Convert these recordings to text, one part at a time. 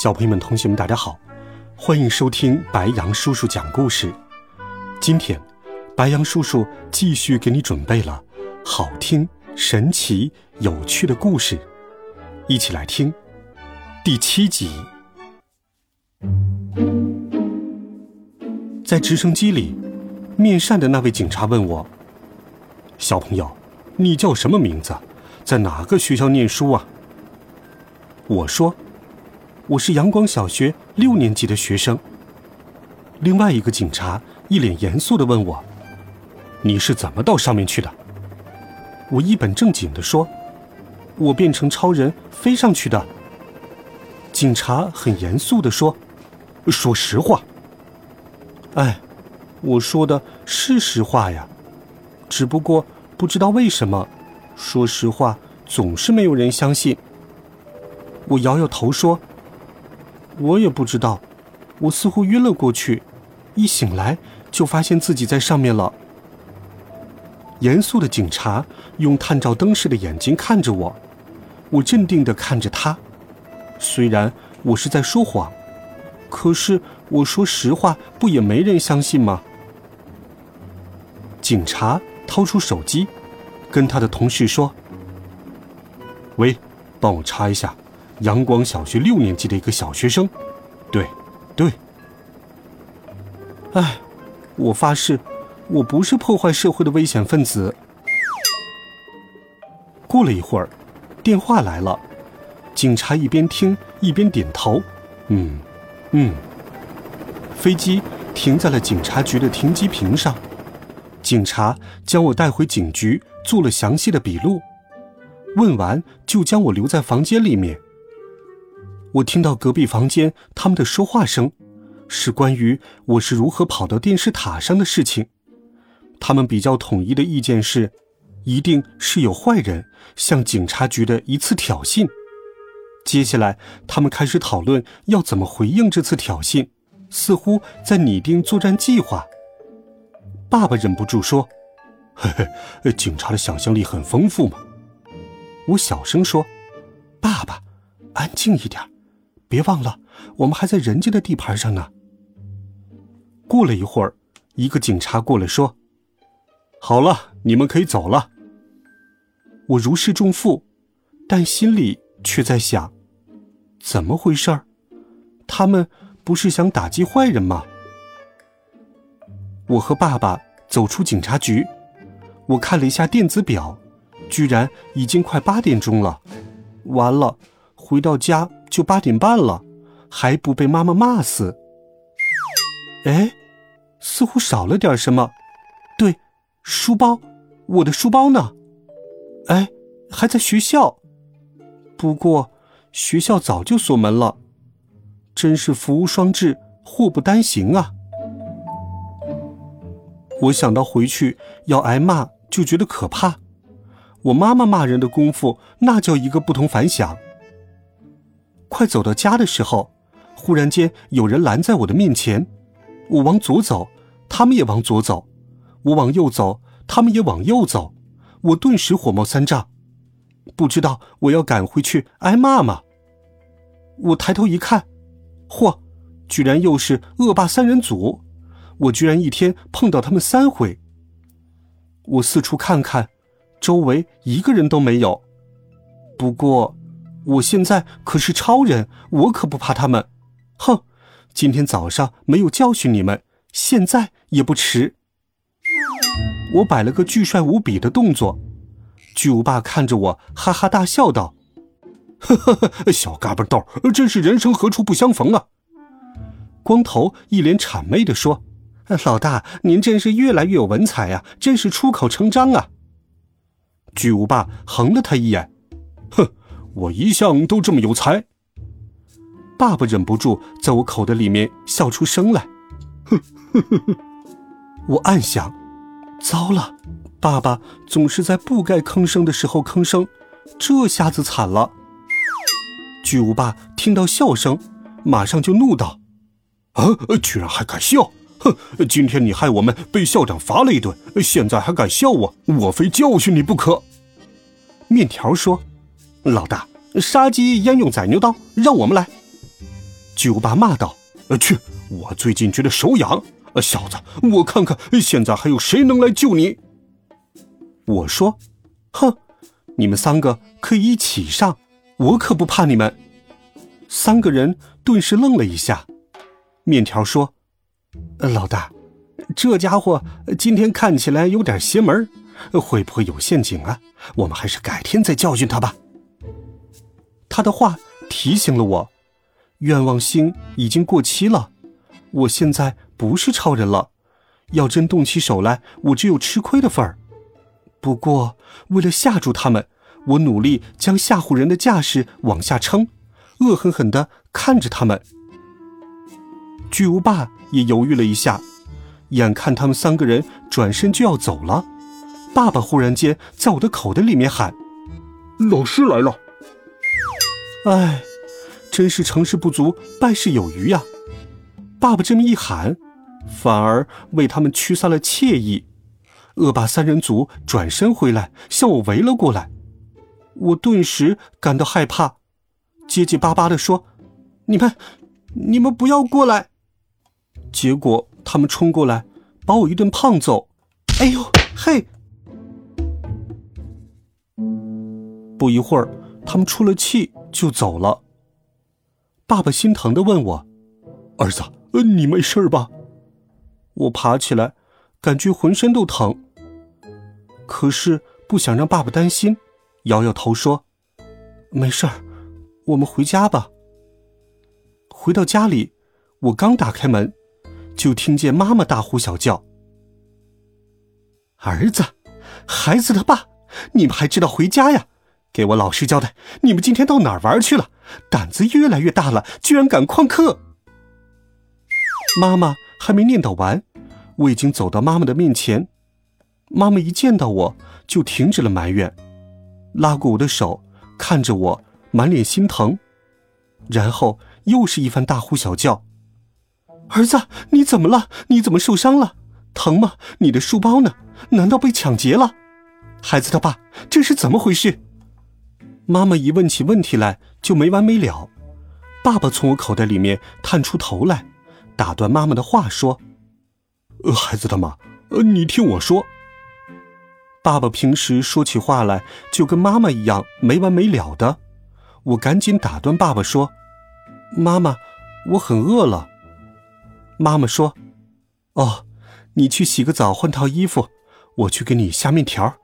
小朋友们、同学们，大家好，欢迎收听白羊叔叔讲故事。今天，白羊叔叔继续给你准备了好听、神奇、有趣的故事，一起来听第七集。在直升机里，面善的那位警察问我：“小朋友，你叫什么名字？在哪个学校念书啊？”我说。我是阳光小学六年级的学生。另外一个警察一脸严肃的问我：“你是怎么到上面去的？”我一本正经的说：“我变成超人飞上去的。”警察很严肃的说：“说实话。”哎，我说的是实话呀，只不过不知道为什么，说实话总是没有人相信。我摇摇头说。我也不知道，我似乎晕了过去，一醒来就发现自己在上面了。严肃的警察用探照灯似的眼睛看着我，我镇定的看着他。虽然我是在说谎，可是我说实话不也没人相信吗？警察掏出手机，跟他的同事说：“喂，帮我查一下。”阳光小学六年级的一个小学生，对，对。哎，我发誓，我不是破坏社会的危险分子。过了一会儿，电话来了，警察一边听一边点头，嗯，嗯。飞机停在了警察局的停机坪上，警察将我带回警局做了详细的笔录，问完就将我留在房间里面。我听到隔壁房间他们的说话声，是关于我是如何跑到电视塔上的事情。他们比较统一的意见是，一定是有坏人向警察局的一次挑衅。接下来，他们开始讨论要怎么回应这次挑衅，似乎在拟定作战计划。爸爸忍不住说：“嘿嘿，警察的想象力很丰富嘛。”我小声说：“爸爸，安静一点。”别忘了，我们还在人家的地盘上呢。过了一会儿，一个警察过来说：“好了，你们可以走了。”我如释重负，但心里却在想：怎么回事儿？他们不是想打击坏人吗？我和爸爸走出警察局，我看了一下电子表，居然已经快八点钟了。完了，回到家。就八点半了，还不被妈妈骂死？哎，似乎少了点什么。对，书包，我的书包呢？哎，还在学校。不过学校早就锁门了，真是福无双至，祸不单行啊！我想到回去要挨骂，就觉得可怕。我妈妈骂人的功夫，那叫一个不同凡响。快走到家的时候，忽然间有人拦在我的面前。我往左走，他们也往左走；我往右走，他们也往右走。我顿时火冒三丈，不知道我要赶回去挨骂吗？我抬头一看，嚯，居然又是恶霸三人组！我居然一天碰到他们三回。我四处看看，周围一个人都没有。不过。我现在可是超人，我可不怕他们。哼，今天早上没有教训你们，现在也不迟。我摆了个巨帅无比的动作，巨无霸看着我，哈哈大笑道：“呵呵呵，小嘎巴豆，真是人生何处不相逢啊！”光头一脸谄媚地说：“老大，您真是越来越有文采呀，真是出口成章啊！”巨无霸横了他一眼，哼。我一向都这么有才。爸爸忍不住在我口袋里面笑出声来。哼哼哼哼！我暗想：糟了，爸爸总是在不该吭声的时候吭声，这下子惨了。巨无霸听到笑声，马上就怒道：“啊，居然还敢笑！哼，今天你害我们被校长罚了一顿，现在还敢笑我，我非教训你不可。”面条说：“老大，杀鸡焉用宰牛刀？让我们来。”巨无霸骂道：“呃去！我最近觉得手痒，呃小子，我看看现在还有谁能来救你。”我说：“哼，你们三个可以一起上。”我可不怕你们！三个人顿时愣了一下。面条说：“老大，这家伙今天看起来有点邪门，会不会有陷阱啊？我们还是改天再教训他吧。”他的话提醒了我，愿望星已经过期了，我现在不是超人了，要真动起手来，我只有吃亏的份儿。不过为了吓住他们。我努力将吓唬人的架势往下撑，恶狠狠地看着他们。巨无霸也犹豫了一下，眼看他们三个人转身就要走了，爸爸忽然间在我的口袋里面喊：“老师来了！”哎，真是成事不足败事有余呀！爸爸这么一喊，反而为他们驱散了怯意。恶霸三人组转身回来，向我围了过来。我顿时感到害怕，结结巴巴的说：“你们，你们不要过来！”结果他们冲过来，把我一顿胖揍。哎呦嘿！不一会儿，他们出了气就走了。爸爸心疼的问我：“儿子，你没事吧？”我爬起来，感觉浑身都疼，可是不想让爸爸担心。摇摇头说：“没事，我们回家吧。”回到家里，我刚打开门，就听见妈妈大呼小叫：“儿子，孩子的爸，你们还知道回家呀？给我老实交代，你们今天到哪儿玩去了？胆子越来越大了，居然敢旷课！”妈妈还没念叨完，我已经走到妈妈的面前。妈妈一见到我就停止了埋怨。拉过我的手，看着我，满脸心疼，然后又是一番大呼小叫：“儿子，你怎么了？你怎么受伤了？疼吗？你的书包呢？难道被抢劫了？孩子的爸，这是怎么回事？”妈妈一问起问题来就没完没了。爸爸从我口袋里面探出头来，打断妈妈的话说：“呃，孩子他妈，呃，你听我说。”爸爸平时说起话来就跟妈妈一样没完没了的，我赶紧打断爸爸说：“妈妈，我很饿了。”妈妈说：“哦，你去洗个澡，换套衣服，我去给你下面条。”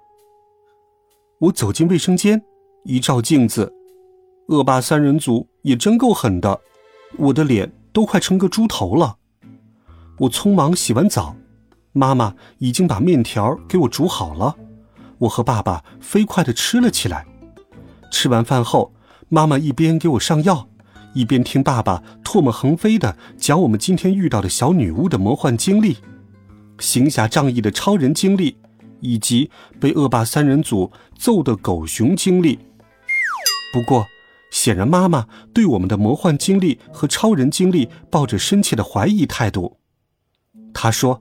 我走进卫生间，一照镜子，恶霸三人组也真够狠的，我的脸都快成个猪头了。我匆忙洗完澡，妈妈已经把面条给我煮好了。我和爸爸飞快地吃了起来。吃完饭后，妈妈一边给我上药，一边听爸爸唾沫横飞地讲我们今天遇到的小女巫的魔幻经历、行侠仗义的超人经历，以及被恶霸三人组揍的狗熊经历。不过，显然妈妈对我们的魔幻经历和超人经历抱着深切的怀疑态度。她说。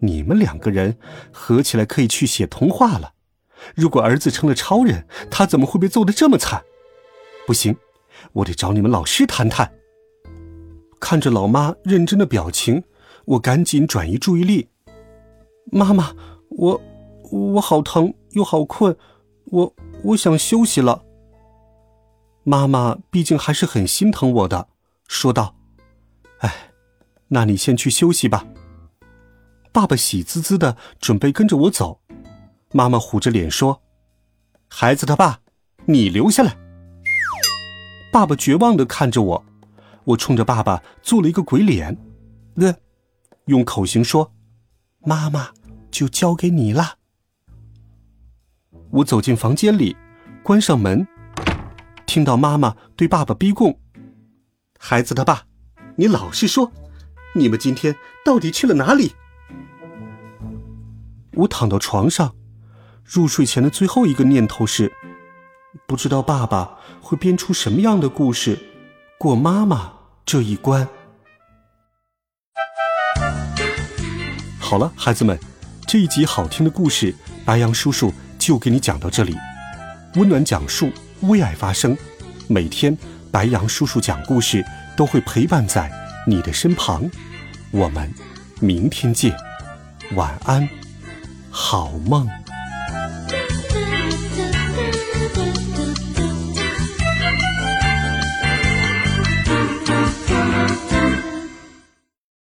你们两个人合起来可以去写童话了。如果儿子成了超人，他怎么会被揍得这么惨？不行，我得找你们老师谈谈。看着老妈认真的表情，我赶紧转移注意力。妈妈，我我好疼又好困，我我想休息了。妈妈毕竟还是很心疼我的，说道：“哎，那你先去休息吧。”爸爸喜滋滋的准备跟着我走，妈妈虎着脸说：“孩子他爸，你留下来。”爸爸绝望的看着我，我冲着爸爸做了一个鬼脸，呃，用口型说：“妈妈就交给你了。”我走进房间里，关上门，听到妈妈对爸爸逼供：“孩子他爸，你老实说，你们今天到底去了哪里？我躺到床上，入睡前的最后一个念头是，不知道爸爸会编出什么样的故事，过妈妈这一关。好了，孩子们，这一集好听的故事，白羊叔叔就给你讲到这里。温暖讲述，为爱发声，每天白羊叔叔讲故事都会陪伴在你的身旁。我们明天见，晚安，好梦。